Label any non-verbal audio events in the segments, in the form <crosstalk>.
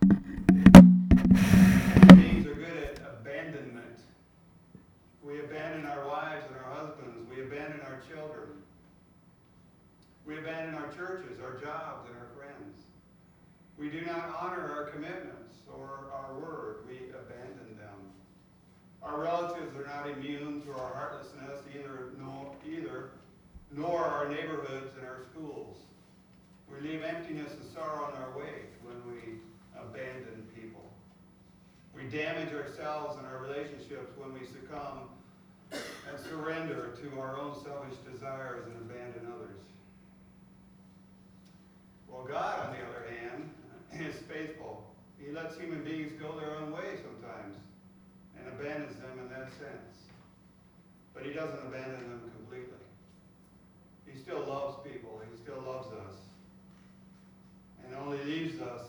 Beings are good at abandonment. We abandon our wives and our husbands. We abandon our children. We abandon our churches, our jobs, and our friends. We do not honor our commitments or our word. We abandon them. Our relatives are not immune to our heartlessness either, nor, either, nor our neighborhoods and our schools. We leave emptiness and sorrow in our wake when we abandon people. We damage ourselves and our relationships when we succumb and surrender to our own selfish desires and abandon others. Well, God, on the other hand, <clears throat> is faithful. He lets human beings go their own way sometimes and abandons them in that sense. But he doesn't abandon them completely. He still loves people. He still loves us. And only leaves us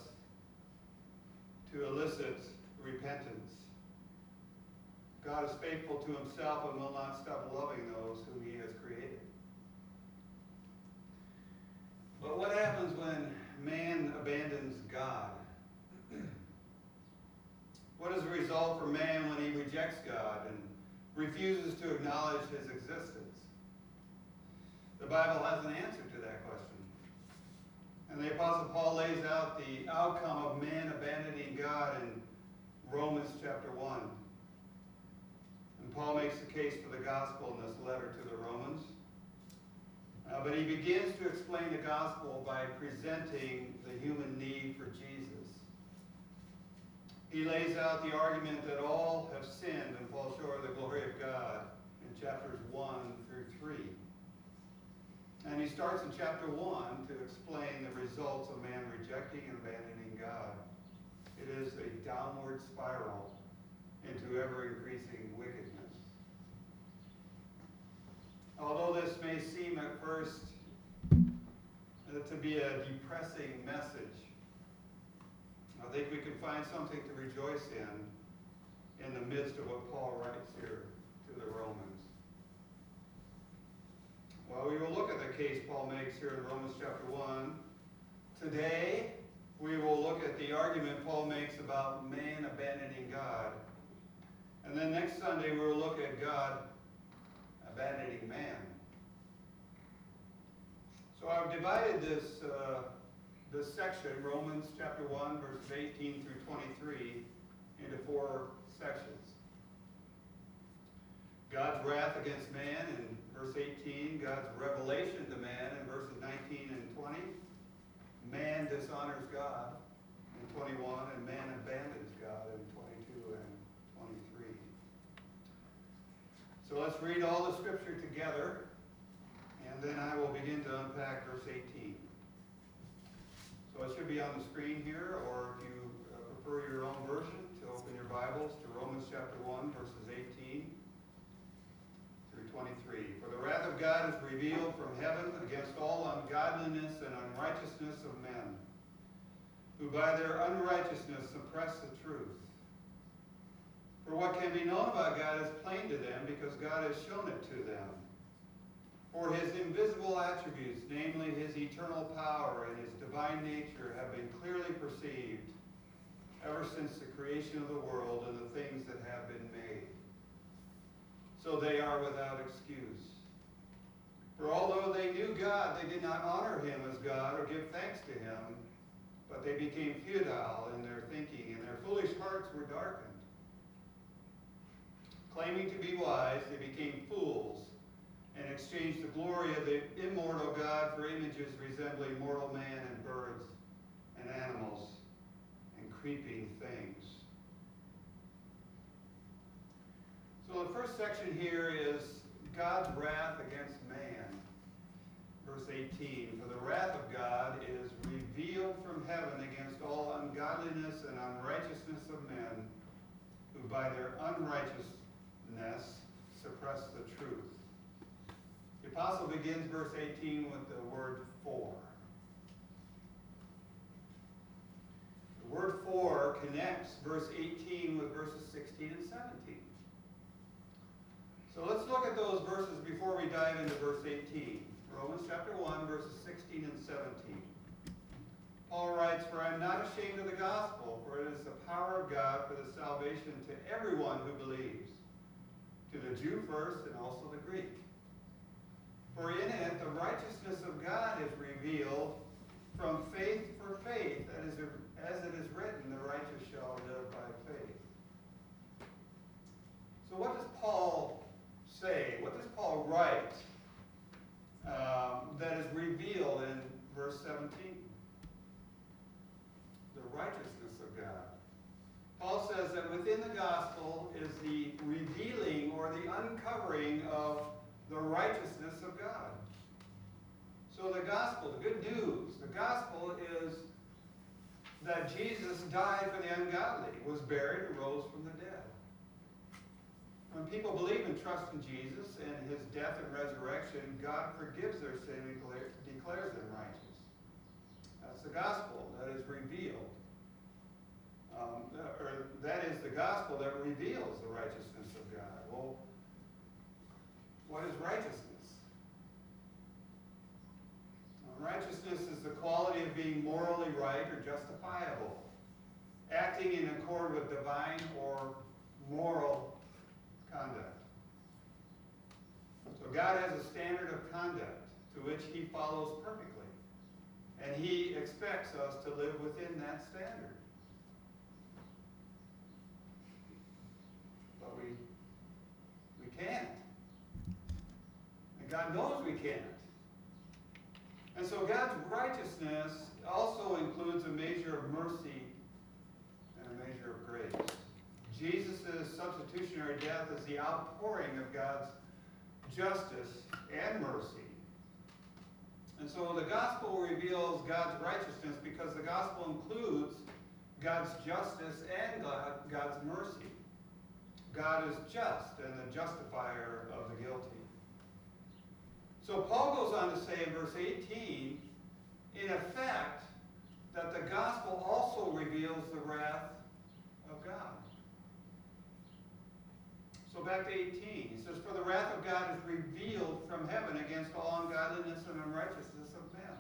to elicit repentance. God is faithful to himself and will not stop loving those whom he has created. But what happens when man abandons God? What is the result for man when he rejects God and refuses to acknowledge his existence? The Bible has an answer to that question. And the Apostle Paul lays out the outcome of man abandoning God in Romans chapter 1. And Paul makes the case for the gospel in this letter to the Romans. Uh, but he begins to explain the gospel by presenting the human need for Jesus. He lays out the argument that all have sinned and fall short of the glory of God in chapters 1 through 3. And he starts in chapter 1 to explain the results of man rejecting and abandoning God. It is a downward spiral into ever increasing wickedness. Although this may seem at first uh, to be a depressing message, I think we can find something to rejoice in in the midst of what Paul writes here to the Romans. Well, we will look at the case Paul makes here in Romans chapter 1. Today, we will look at the argument Paul makes about man abandoning God. And then next Sunday, we will look at God abandoning man. So I've divided this, uh, this section, Romans chapter 1, verses 18 through 23, into four sections. God's wrath against man in verse 18, God's revelation to man in verses 19 and 20. Man dishonors God in 21, and man abandons God in 22 and 23. So let's read all the scripture together, and then I will begin to unpack verse 18. So it should be on the screen here, or if you uh, prefer your own version, to open your Bibles to Romans chapter 1, verses 18 through 23. For the wrath of God is revealed from heaven against all ungodliness and unrighteousness of men, who by their unrighteousness suppress the truth. For what can be known about God is plain to them, because God has shown it to them. For his invisible attributes, namely his eternal power and his divine nature, have been clearly perceived ever since the creation of the world and the things that have been made. So they are without excuse. For although they knew God, they did not honor him as God or give thanks to him, but they became futile in their thinking, and their foolish hearts were darkened. Claiming to be wise, they became fools and exchanged the glory of the immortal God for images resembling mortal man and birds and animals and creeping things. So the first section here is God's wrath against man. Verse 18, For the wrath of God is revealed from heaven against all ungodliness and unrighteousness of men, who by their unrighteousness suppress the truth. The apostle begins verse 18 with the word for. The word for connects verse 18 with verses 16 and 17. So let's look at those verses before we dive into verse 18. Romans chapter 1, verses 16 and 17. Paul writes, For I am not ashamed of the gospel, for it is the power of God for the salvation to everyone who believes, to the Jew first and also the Greek. For in it the righteousness of God is revealed from faith for faith, as it is written, the righteous shall live by faith. So what does Paul say? What does Paul write um, that is revealed in verse 17? The righteousness of God. Paul says that within the gospel is the revealing or the uncovering of the righteousness of God. So the gospel, the good news, the gospel is that Jesus died for the ungodly, was buried, and rose from the dead. When people believe and trust in Jesus and his death and resurrection, God forgives their sin and declares them righteous. That's the gospel that is revealed. Um, or that is the gospel that reveals the righteousness of God. Well, what is righteousness? Well, righteousness is the quality of being morally right or justifiable, acting in accord with divine or moral conduct. So God has a standard of conduct to which he follows perfectly. And he expects us to live within that standard. But we, we can't. And God knows we can't. And so God's righteousness also includes a measure of mercy and a measure of grace. Jesus' substitutionary death is the outpouring of God's justice and mercy. And so the gospel reveals God's righteousness because the gospel includes God's justice and God's mercy. God is just and the justifier of the guilty. So Paul goes on to say in verse 18, in effect, that the gospel also reveals the wrath of God. So back to 18. He says, For the wrath of God is revealed from heaven against all ungodliness and unrighteousness of men.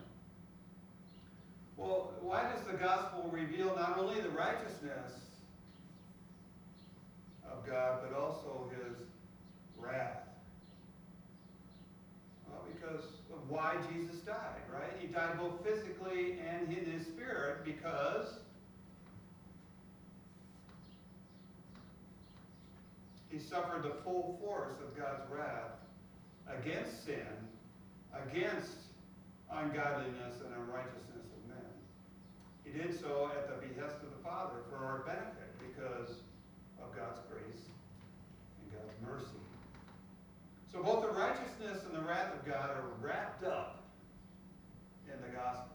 Well, why does the gospel reveal not only the righteousness of God, but also his wrath? Well, because of why Jesus died, right? He died both physically and in his spirit because he suffered the full force of God's wrath against sin, against ungodliness and unrighteousness of men. He did so at the behest of the Father for our benefit because of God's grace and God's mercy. So both the righteousness and the wrath of God are wrapped up in the gospel.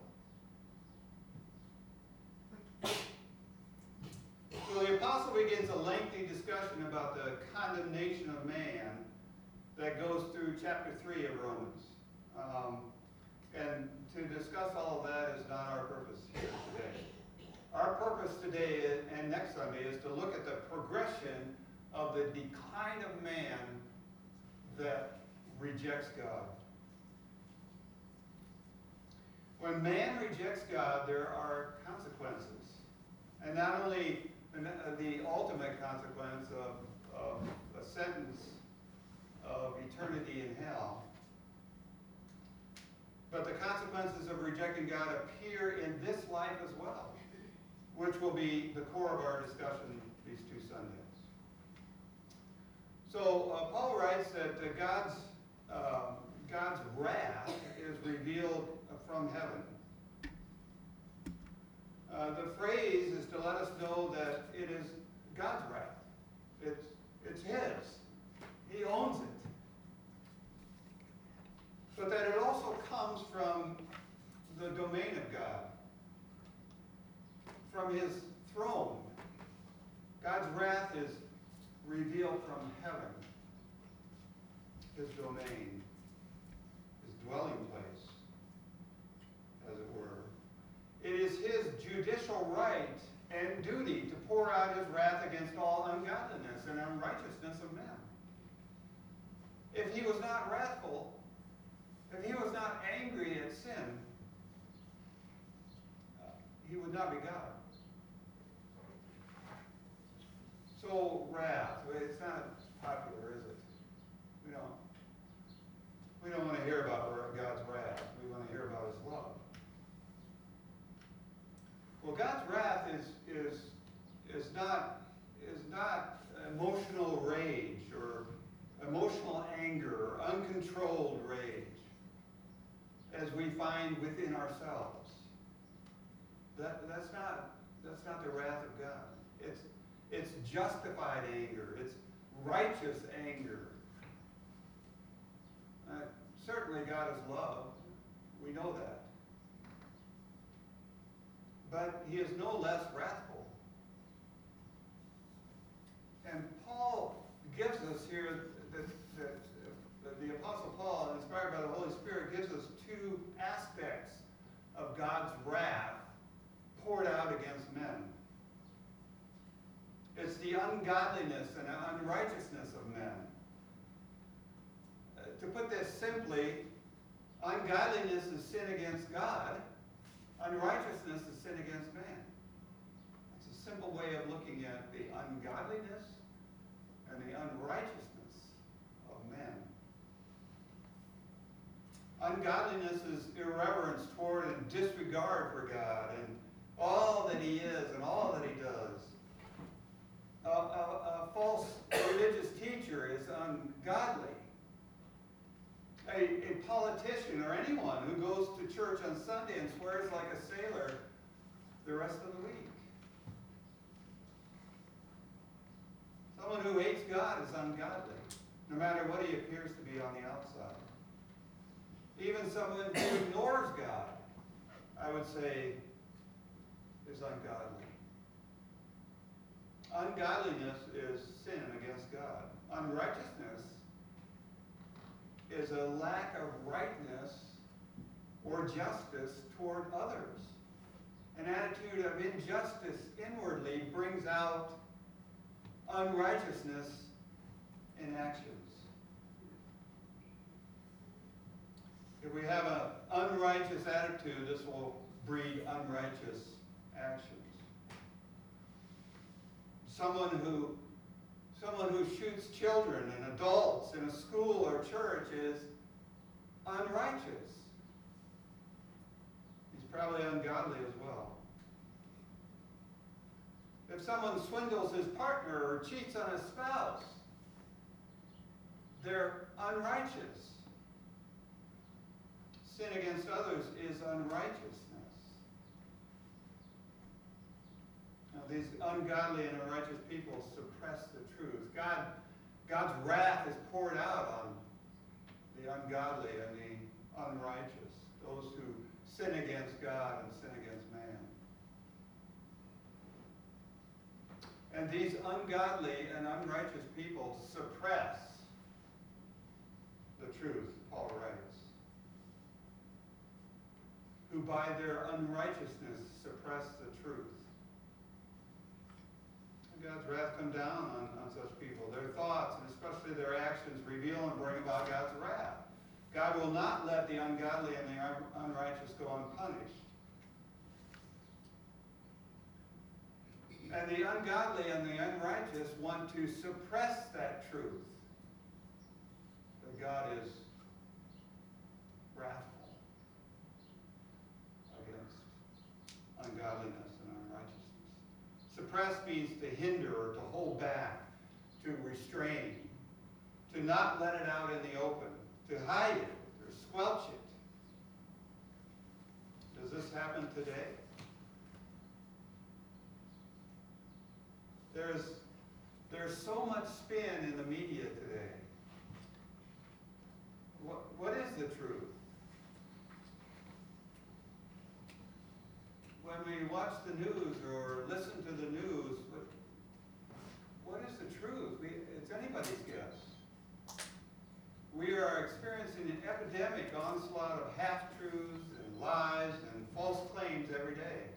So the apostle begins a lengthy discussion about the condemnation of man that goes through chapter 3 of Romans. Um, and to discuss all of that is not our purpose here today. Our purpose today and next Sunday is to look at the progression of the decline of man that rejects God. When man rejects God, there are consequences. And not only the ultimate consequence of, of a sentence of eternity in hell. But the consequences of rejecting God appear in this life as well, which will be the core of our discussion these two Sundays. So uh, Paul writes that uh, God's, uh, God's wrath is revealed from heaven. Uh, the phrase is to let us know that it is God's wrath. It's, it's His. He owns it. But that it also comes from the domain of God, from His throne. God's wrath is revealed from heaven, His domain, His dwelling place, as it were. It is his judicial right and duty to pour out his wrath against all ungodliness and unrighteousness of men. If he was not wrathful, if he was not angry at sin, uh, he would not be God. So wrath, it's not popular, is it? We don't. We don't want to hear about God's wrath. We want to hear about His love. Well, God's wrath is is is not is not emotional rage or emotional anger or uncontrolled rage as we find within ourselves. That, that's not that's not the wrath of God. It's it's justified anger. It's righteous anger. Uh, certainly God is love. We know that. But he is no less wrathful. And Paul gives us here that, that, that the Apostle Paul, inspired by the Holy Spirit, gives us two aspects of God's wrath poured out against men. It's the ungodliness and unrighteousness of men. Uh, to put this simply, ungodliness is sin against God, unrighteousness is sin against man. It's a simple way of looking at the ungodliness and the unrighteousness of men. Ungodliness is irreverence toward and disregard for God and all that He is and all that He does. A, a, a false religious teacher is ungodly. A, a politician or anyone who goes to church on Sunday and swears like a sailor the rest of the week. Someone who hates God is ungodly, no matter what he appears to be on the outside. Even someone who ignores God, I would say, is ungodly. Ungodliness is sin against God. Unrighteousness is a lack of rightness or justice toward others. An attitude of injustice inwardly brings out unrighteousness in actions. If we have an unrighteous attitude, this will breed unrighteous actions. Someone who someone who shoots children and adults in a school or church is unrighteous. He's probably ungodly as well. If someone swindles his partner or cheats on his spouse, they're unrighteous. Sin against others is unrighteousness. Now, these ungodly and unrighteous people suppress the truth. God, God's wrath is poured out on the ungodly and the unrighteous, those who sin against God and sin against man. And these ungodly and unrighteous people suppress the truth, Paul writes, who by their unrighteousness suppress the truth. God's wrath come down on, on such people. Their thoughts and especially their actions reveal and bring about God's wrath. God will not let the ungodly and the unrighteous go unpunished. And the ungodly and the unrighteous want to suppress that truth that God is wrathful against ungodliness. Suppress means to hinder or to hold back, to restrain, to not let it out in the open, to hide it or squelch it. Does this happen today? There's, there's so much spin in the media today. What, what is the truth? When we watch the news or listen to the news, what, what is the truth? We, it's anybody's guess. We are experiencing an epidemic onslaught of half-truths and lies and false claims every day.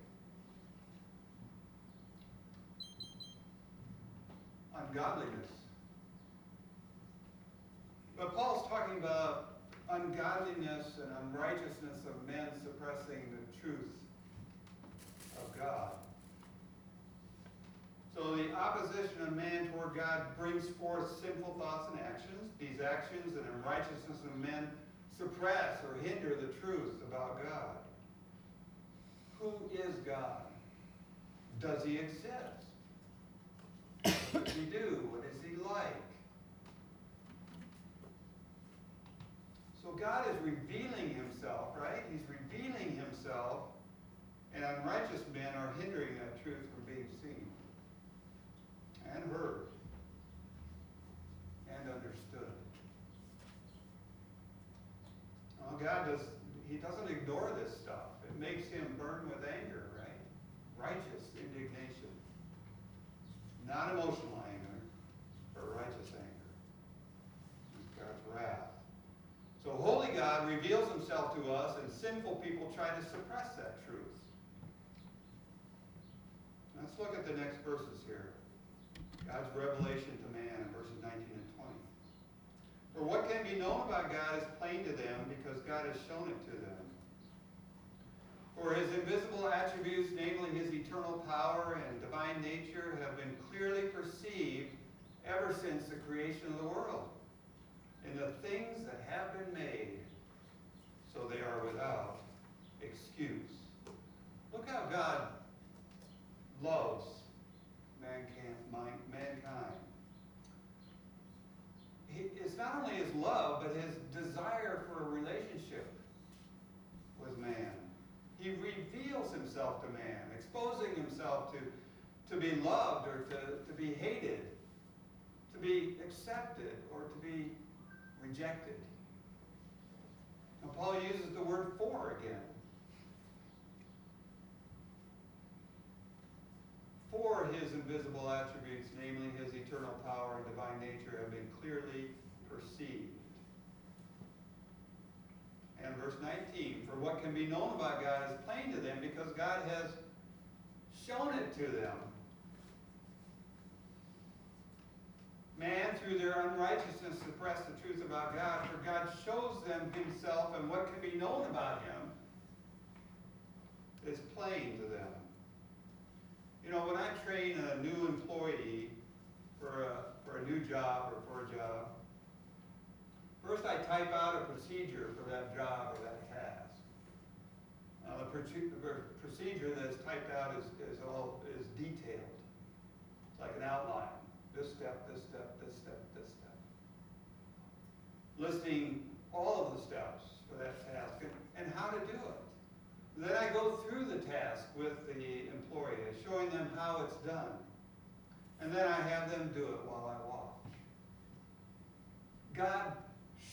ungodliness. But Paul's talking about ungodliness and unrighteousness of men suppressing the truth of God. So the opposition of man toward God brings forth sinful thoughts and actions. These actions and unrighteousness of men suppress or hinder the truth about God. Who is God? Does he exist? What does he do? What is he like? So God is revealing himself, right? He's revealing himself, and unrighteous men are hindering that truth from being seen and heard and understood. Well, God does, he doesn't ignore this stuff. It makes him burn with anger, right? Righteous indignation. Not emotional anger, but righteous anger. It's God's wrath. So holy God reveals himself to us, and sinful people try to suppress that truth. Let's look at the next verses here. God's revelation to man in verses 19 and 20. For what can be known about God is plain to them because God has shown it to them. For his invisible attributes, namely his eternal power and divine nature, have been clearly perceived ever since the creation of the world. In the things that have been made, so they are without excuse. Look how God loves mankind. It's not only his love, but his desire for a relationship with man. He reveals himself to man, exposing himself to, to be loved or to, to be hated, to be accepted or to be rejected. Now, Paul uses the word for again. For his invisible attributes, namely his eternal power and divine nature, have been clearly perceived. And verse 19, for what can be known about God is plain to them because God has shown it to them. Man, through their unrighteousness, suppressed the truth about God, for God shows them himself and what can be known about him is plain to them. You know, when I train a new employee for a, for a new job or for a job, first I type out a procedure for that job or that task. Now, the procedure that's typed out is, is all is detailed. It's like an outline. This step, this step, this step, this step. Listing all of the steps for that task and, and how to do it. Then I go through the task with the employee, showing them how it's done. And then I have them do it while I watch. God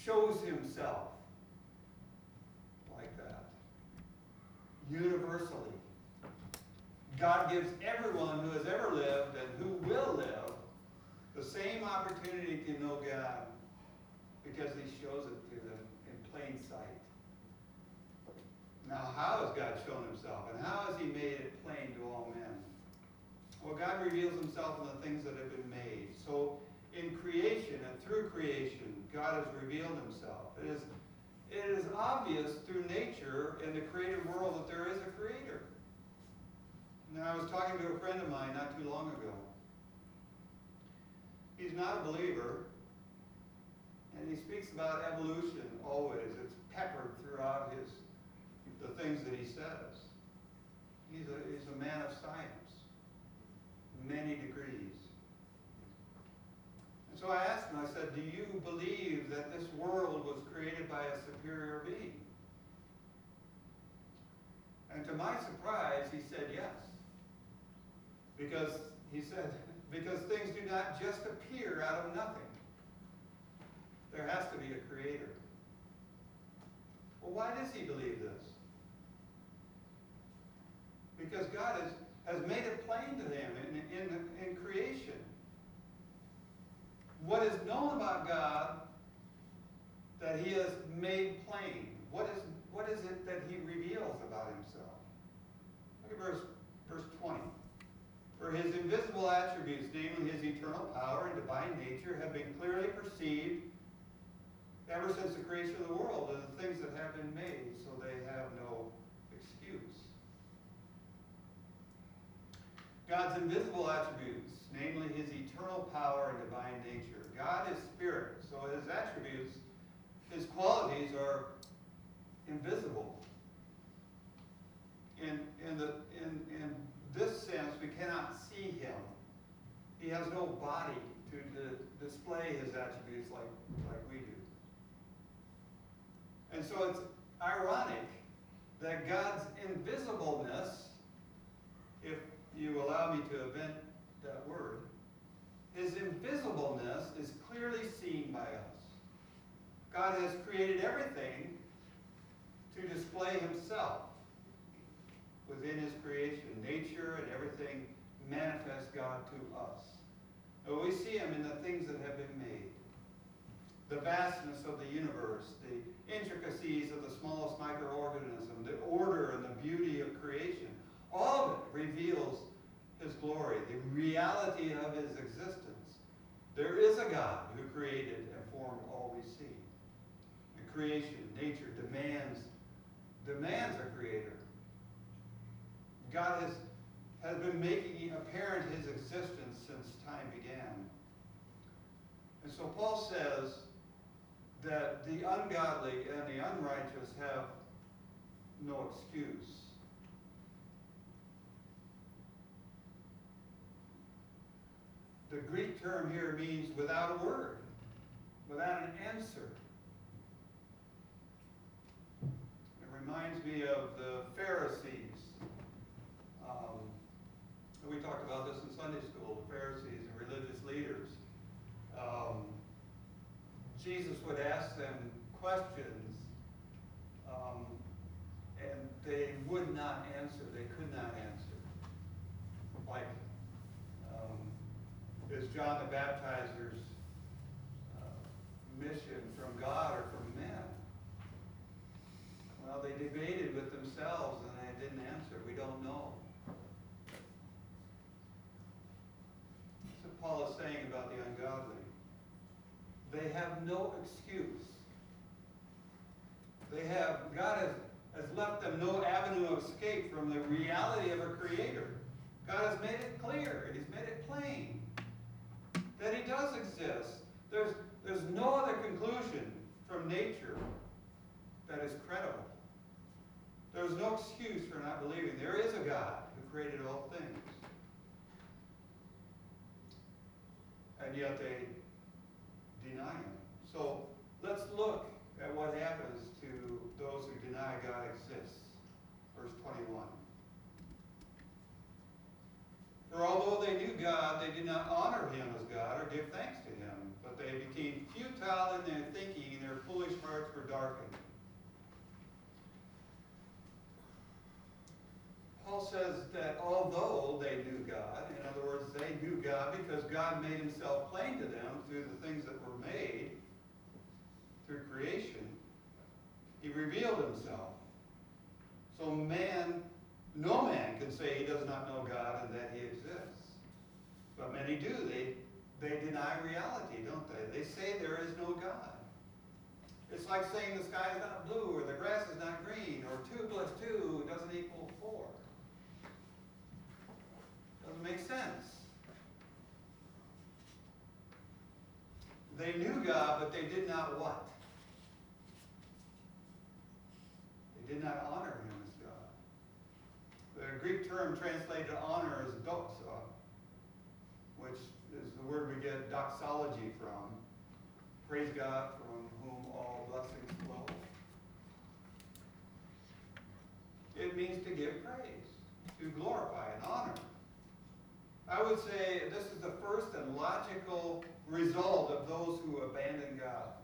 shows himself like that. Universally. God gives everyone who has ever lived and who will live the same opportunity to know God because he shows it to them in plain sight. Shown himself and how has he made it plain to all men? Well, God reveals himself in the things that have been made. So, in creation and through creation, God has revealed himself. It is, it is obvious through nature in the created world that there is a creator. Now, I was talking to a friend of mine not too long ago. He's not a believer, and he speaks about evolution always. It's peppered throughout his the things that he says. He's a, he's a man of science, many degrees. And so I asked him, I said, Do you believe that this world was created by a superior being? And to my surprise, he said yes. Because he said, <laughs> because things do not just appear out of nothing. There has to be a creator. Well, why does he believe this? Because God has, has made it plain to him in, in, in creation. What is known about God that he has made plain? What is, what is it that he reveals about himself? Look at verse, verse 20. For his invisible attributes, namely his eternal power and divine nature, have been clearly perceived ever since the creation of the world and the things that have been made, so they have no excuse. God's invisible attributes, namely his eternal power and divine nature. God is spirit, so his attributes, his qualities are invisible. In, in, the, in, in this sense, we cannot see him. He has no body to, to display his attributes like, like we do. And so it's ironic that God's invisibleness, if you allow me to invent that word, his invisibleness is clearly seen by us. God has created everything to display himself within his creation. Nature and everything manifests God to us. We see him in the things that have been made. The vastness of the universe, the intricacies of the smallest microorganism, the order and the beauty of creation. All of it reveals his glory, the reality of his existence. There is a God who created and formed all we see. And creation, nature demands, demands a creator. God has, has been making apparent his existence since time began. And so Paul says that the ungodly and the unrighteous have no excuse. The Greek term here means without a word, without an answer. It reminds me of the Pharisees. Um, we talked about this in Sunday school, the Pharisees and religious leaders. Um, Jesus would ask them questions, um, and they would not answer. They could not answer. Like, is John the Baptizer's uh, mission from God or from men? Well, they debated with themselves and they didn't answer. We don't know. That's what Paul is saying about the ungodly. They have no excuse. They have, God has, has left them no avenue of escape from the reality of a creator. God has made it clear, and He's made it plain that He does exist. There's, there's no other conclusion from nature that is credible. There's no excuse for not believing. There is a God who created all things. And yet they deny him. So let's look at what happens to those who deny God exists. Verse 21. For although they knew God, they did not honor him as God or give thanks to him, but they became futile in their thinking, and their foolish hearts were darkened. Paul says that although they knew God, in other words, they knew God because God made himself plain to them through the things that were made, through creation, he revealed himself. So man, no man can say he does not know God and that he exists. But many do. They, they deny reality, don't they? They say there is no God. It's like saying the sky is not blue or the grass is not green or 2 plus 2 doesn't equal 4. Doesn't make sense. They knew God, but they did not what? They did not honor him as God. The Greek term translated honor is doxa, which is the word we get doxology from. Praise God from whom all blessings flow. It means to give praise, to glorify and honor. I would say this is the first and logical result of those who abandon God,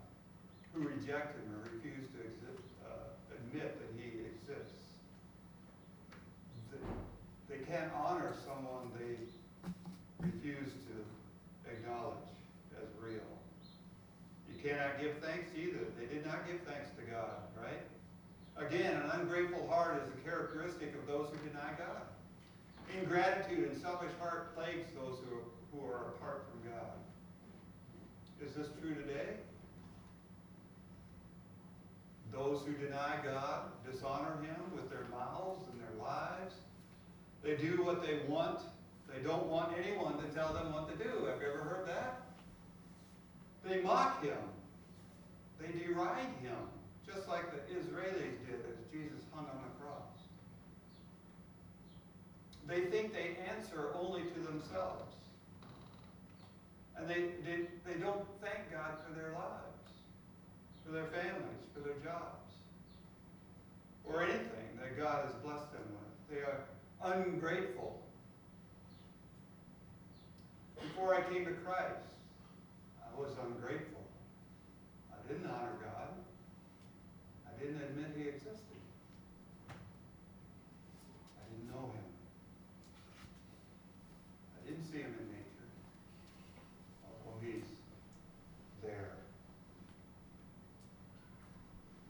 who reject Him or refuse to exist, uh, admit that He exists. They can't honor someone they refuse to acknowledge as real. You cannot give thanks either. They did not give thanks to God, right? Again, an ungrateful heart is a characteristic of those who deny God. Ingratitude and selfish heart plagues those who are, who are apart from God. Is this true today? Those who deny God dishonor Him with their mouths and their lives. They do what they want. They don't want anyone to tell them what to do. Have you ever heard that? They mock him. They deride him, just like the Israelis did as Jesus hung on the cross. They think they answer only to themselves. And they, they, they don't thank God for their lives, for their families, for their jobs, or anything that God has blessed them with. They are ungrateful. Before I came to Christ, I was ungrateful. I didn't honor God. I didn't admit He existed. I didn't know Him. I didn't see Him in nature. Although He's there.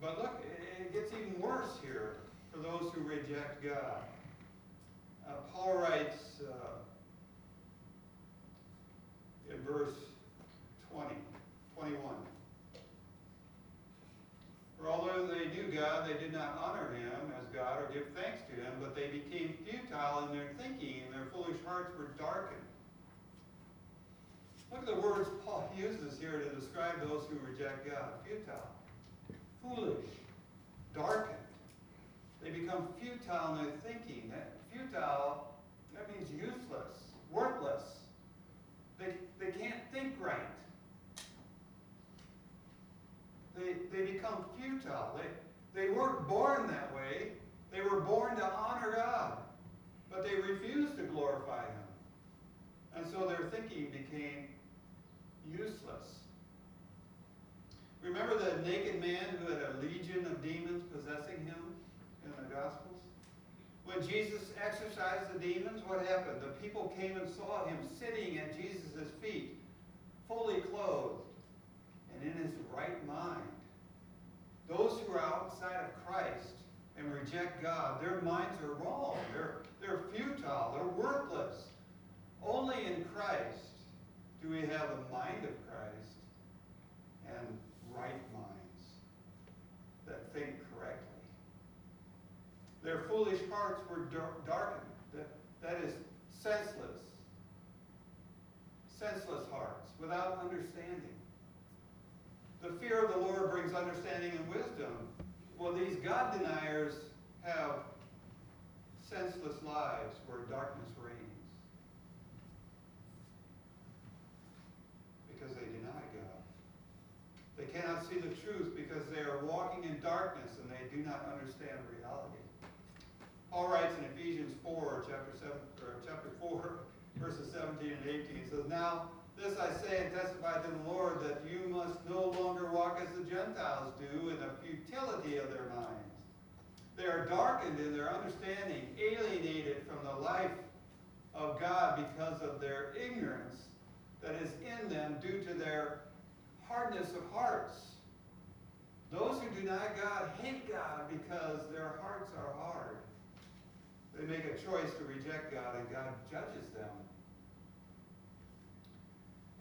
But look, it gets even worse here for those who reject God. Uh, Paul writes uh, in verse 20, 21. For although they knew God, they did not honor him as God or give thanks to him, but they became futile in their thinking, and their foolish hearts were darkened. Look at the words Paul uses here to describe those who reject God futile, foolish, darkened. They become futile in their thinking. That futile, that means useless, worthless. They, they can't think right. They, they become futile. They, they weren't born that way. They were born to honor God, but they refused to glorify Him. And so their thinking became useless. Remember the naked man who had a legion of demons possessing him in the Gospels? When Jesus exorcised the demons, what happened? The people came and saw him sitting at Jesus' feet, fully clothed and in his right mind. Those who are outside of Christ and reject God, their minds are wrong. They're, they're futile. They're worthless. Only in Christ do we have the mind of Christ and right minds that think correctly. Their foolish hearts were darkened. That, that is senseless. Senseless hearts without understanding. The fear of the Lord brings understanding and wisdom. Well, these God deniers have senseless lives where darkness reigns. Because they deny God. They cannot see the truth because they are walking in darkness and they do not understand reality. Paul writes in Ephesians 4, chapter 7, or chapter 4, verses 17 and 18. He says, Now this I say and testify to the Lord that you must no longer walk as the Gentiles do in the futility of their minds. They are darkened in their understanding, alienated from the life of God because of their ignorance that is in them due to their hardness of hearts. Those who deny God hate God because their hearts are hard. They make a choice to reject God and God judges them.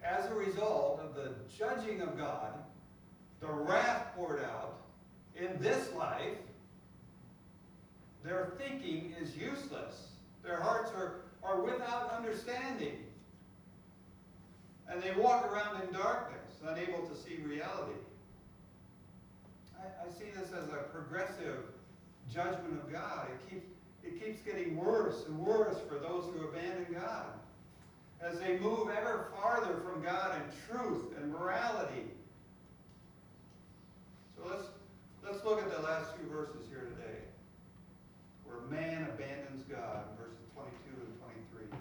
As a result of the judging of God, the wrath poured out in this life, their thinking is useless. Their hearts are, are without understanding. And they walk around in darkness, unable to see reality. I, I see this as a progressive judgment of God. It keeps, it keeps getting worse and worse for those who abandon God as they move ever farther from God in truth and morality. So let's, let's look at the last two verses here today, where man abandons God, verses 22 and 23.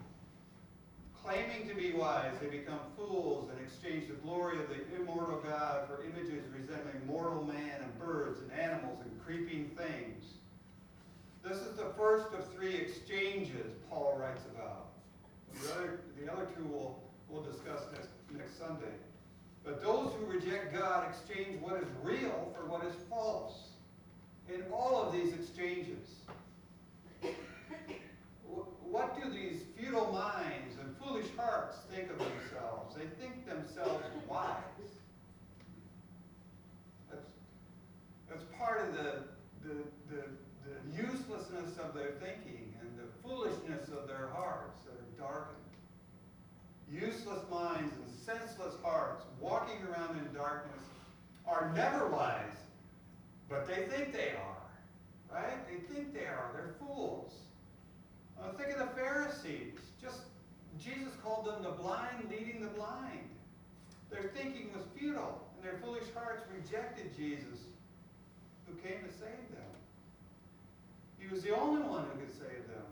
Claiming to be wise, they become fools and exchange the glory of the immortal God for images resembling mortal man and birds and animals and creeping things. This is the first of three exchanges Paul writes about. The other, the other two we'll, we'll discuss next, next Sunday. But those who reject God exchange what is real for what is false. In all of these exchanges, what do these futile minds and foolish hearts think of themselves? They think themselves wise. That's, that's part of the, the, the uselessness of their thinking and the foolishness of their hearts that are darkened. Useless minds and senseless hearts, walking around in darkness, are never wise, but they think they are. Right? They think they are. They're fools. Uh, think of the Pharisees. Just Jesus called them the blind leading the blind. Their thinking was futile, and their foolish hearts rejected Jesus, who came to save them. He was the only one who could save them.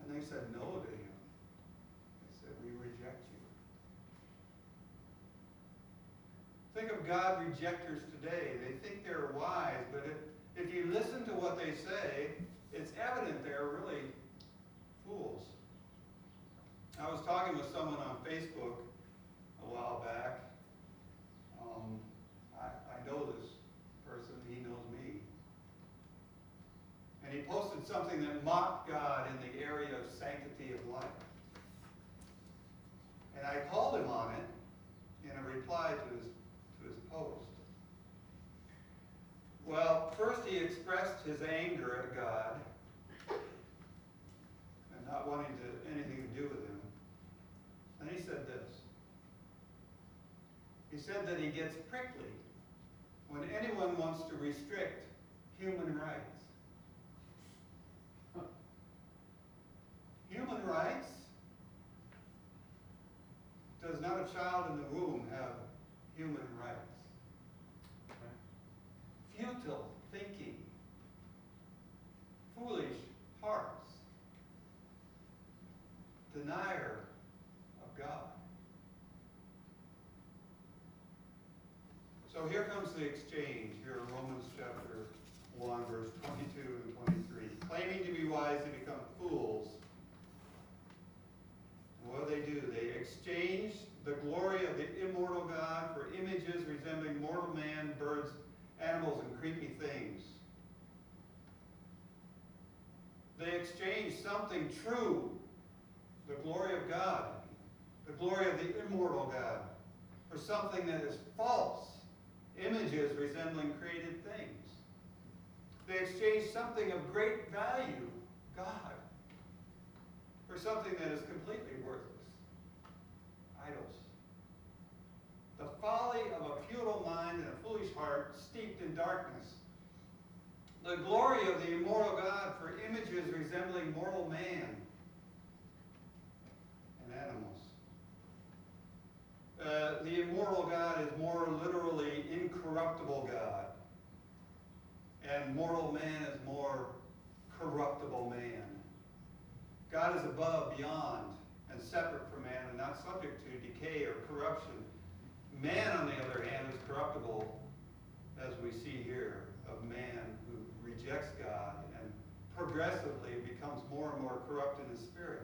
And they said no to him. They said, We reject you. Think of God rejectors today. They think they're wise, but if, if you listen to what they say, it's evident they're really fools. I was talking with someone on Facebook a while back. Um, I, I know this person, he knows me. And he posted something that mocked God in the area of sanctity of life. And I called him on it in a reply to his, to his post. Well, first he expressed his anger at God and not wanting to anything to do with him. And he said this. He said that he gets prickly when anyone wants to restrict human rights. Human rights? Does not a child in the womb have human rights? Futile thinking, foolish hearts, denier of God. So here comes the exchange here in Romans chapter 1, verse 22 and 23. Claiming to be wise, they become fools. What do they do? They exchange the glory of the immortal God for images resembling mortal man, birds, animals, and creepy things. They exchange something true, the glory of God, the glory of the immortal God, for something that is false, images resembling created things. They exchange something of great value, God, for something that is completely worthless, idols. The folly of a futile mind and a foolish heart steeped in darkness. The glory of the immortal God for images resembling mortal man and animals. Uh, the immortal God is more literally incorruptible God. And mortal man is more corruptible man. God is above, beyond, and separate from man and not subject to decay or corruption. Man, on the other hand, is corruptible, as we see here, of man who rejects God and progressively becomes more and more corrupt in his spirit.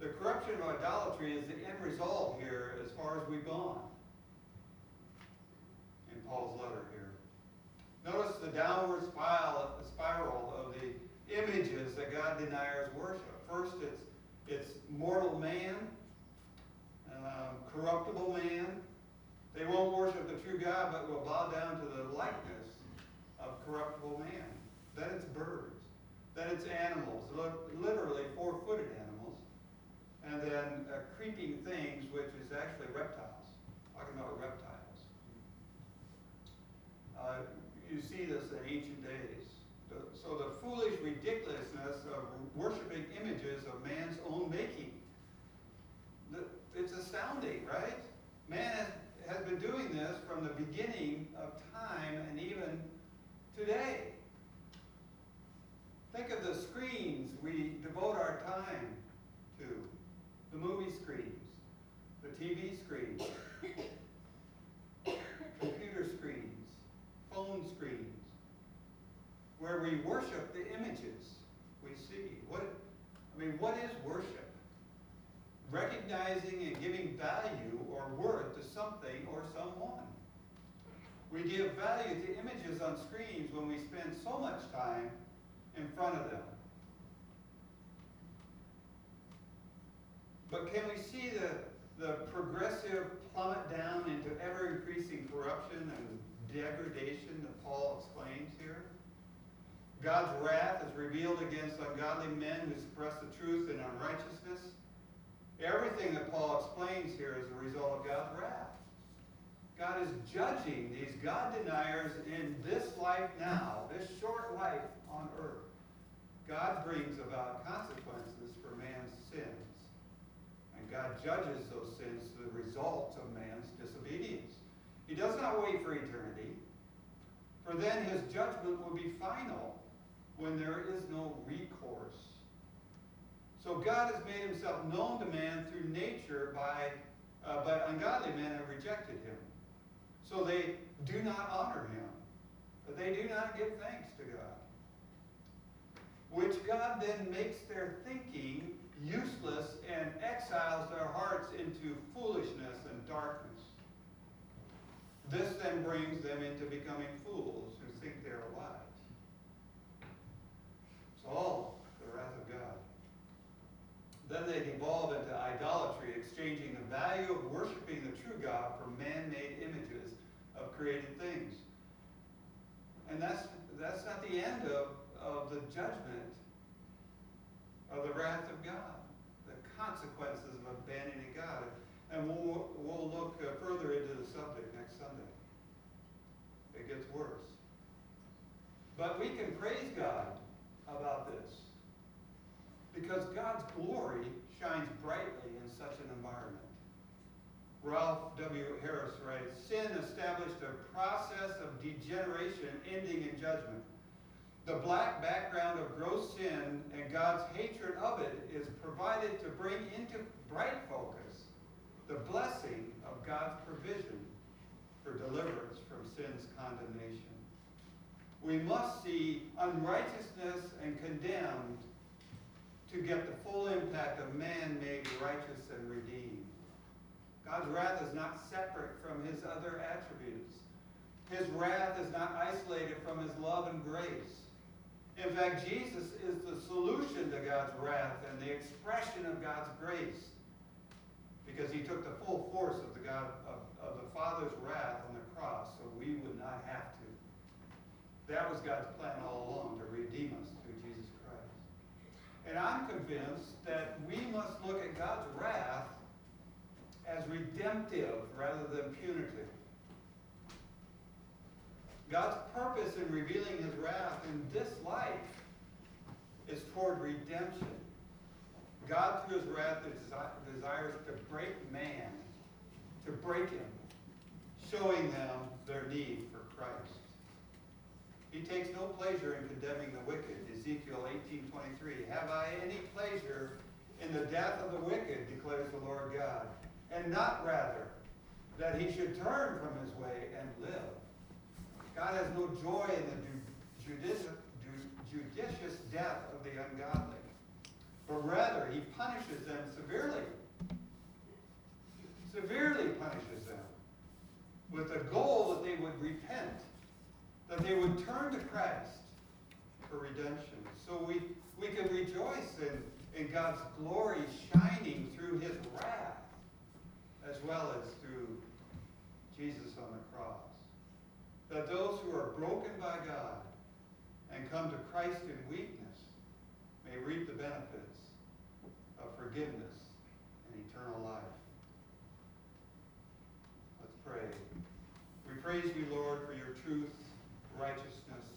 The corruption of idolatry is the end result here as far as we've gone in Paul's letter here. Notice the downward spiral, of the images that God deniers worship. First, it's, it's mortal man, um, corruptible man. They won't worship the true God, but will bow down to the likeness of corruptible man. Then it's birds. Then it's animals, literally four-footed animals. And then uh, creeping things, which is actually reptiles. Talking about reptiles. Uh, you see this in ancient days. So the foolish ridiculousness of worshiping images of man's own making. The, it's astounding, right? Man has been doing this from the beginning of time and even today. Think of the screens we devote our time to the movie screens, the TV screens, computer screens, phone screens, where we worship the images we see. What, I mean, what is worship? Recognizing and giving value or worth to something or someone. We give value to images on screens when we spend so much time in front of them. But can we see the, the progressive plummet down into ever increasing corruption and degradation that Paul explains here? God's wrath is revealed against ungodly men who suppress the truth in unrighteousness. Everything that Paul explains here is a result of God's wrath. God is judging these God deniers in this life now, this short life on earth. God brings about consequences for man's sins. God judges those sins the results of man's disobedience. He does not wait for eternity, for then his judgment will be final when there is no recourse. So God has made himself known to man through nature by, uh, but ungodly men have rejected him. So they do not honor him. They do not give thanks to God. Which God then makes their thinking useless and exiles their hearts into foolishness and darkness. This then brings them into becoming fools who think they are wise. It's all the wrath of God. Then they devolve into idolatry, exchanging the value of worshiping the true God for man-made images of created things. And that's, that's not the end of, of the judgment of the wrath of God, the consequences of abandoning God. And we'll, we'll look uh, further into the subject next Sunday. It gets worse. But we can praise God about this because God's glory shines brightly in such an environment. Ralph W. Harris writes, Sin established a process of degeneration ending in judgment. The black background of gross sin and God's hatred of it is provided to bring into bright focus the blessing of God's provision for deliverance from sin's condemnation. We must see unrighteousness and condemned to get the full impact of man made righteous and redeemed. God's wrath is not separate from his other attributes. His wrath is not isolated from his love and grace. In fact, Jesus is the solution to God's wrath and the expression of God's grace because he took the full force of the God of, of the Father's wrath on the cross so we would not have to. That was God's plan all along to redeem us through Jesus Christ. And I'm convinced that we must look at God's wrath as redemptive rather than punitive. God's purpose in revealing his wrath in this life is toward redemption. God, through his wrath, desires to break man, to break him, showing them their need for Christ. He takes no pleasure in condemning the wicked. Ezekiel 18.23, Have I any pleasure in the death of the wicked, declares the Lord God, and not rather that he should turn from his way and live. God has no joy in the judicious, death of the ungodly, but rather he punishes them severely. Severely punishes them with the goal that they would repent, that they would turn to Christ for redemption. So we, we can rejoice in, in God's glory shining through his wrath as well as through Jesus on the cross. That those who are broken by God and come to Christ in weakness may reap the benefits of forgiveness and eternal life. Let's pray. We praise you, Lord, for your truth, righteousness,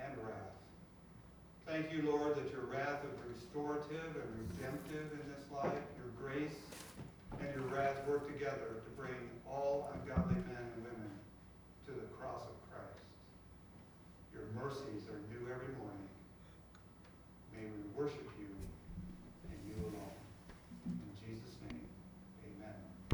and wrath. Thank you, Lord, that your wrath is restorative and redemptive in this life, your grace and your wrath work together to bring all ungodly men and women to the cross of Christ. Your mercies are new every morning. May we worship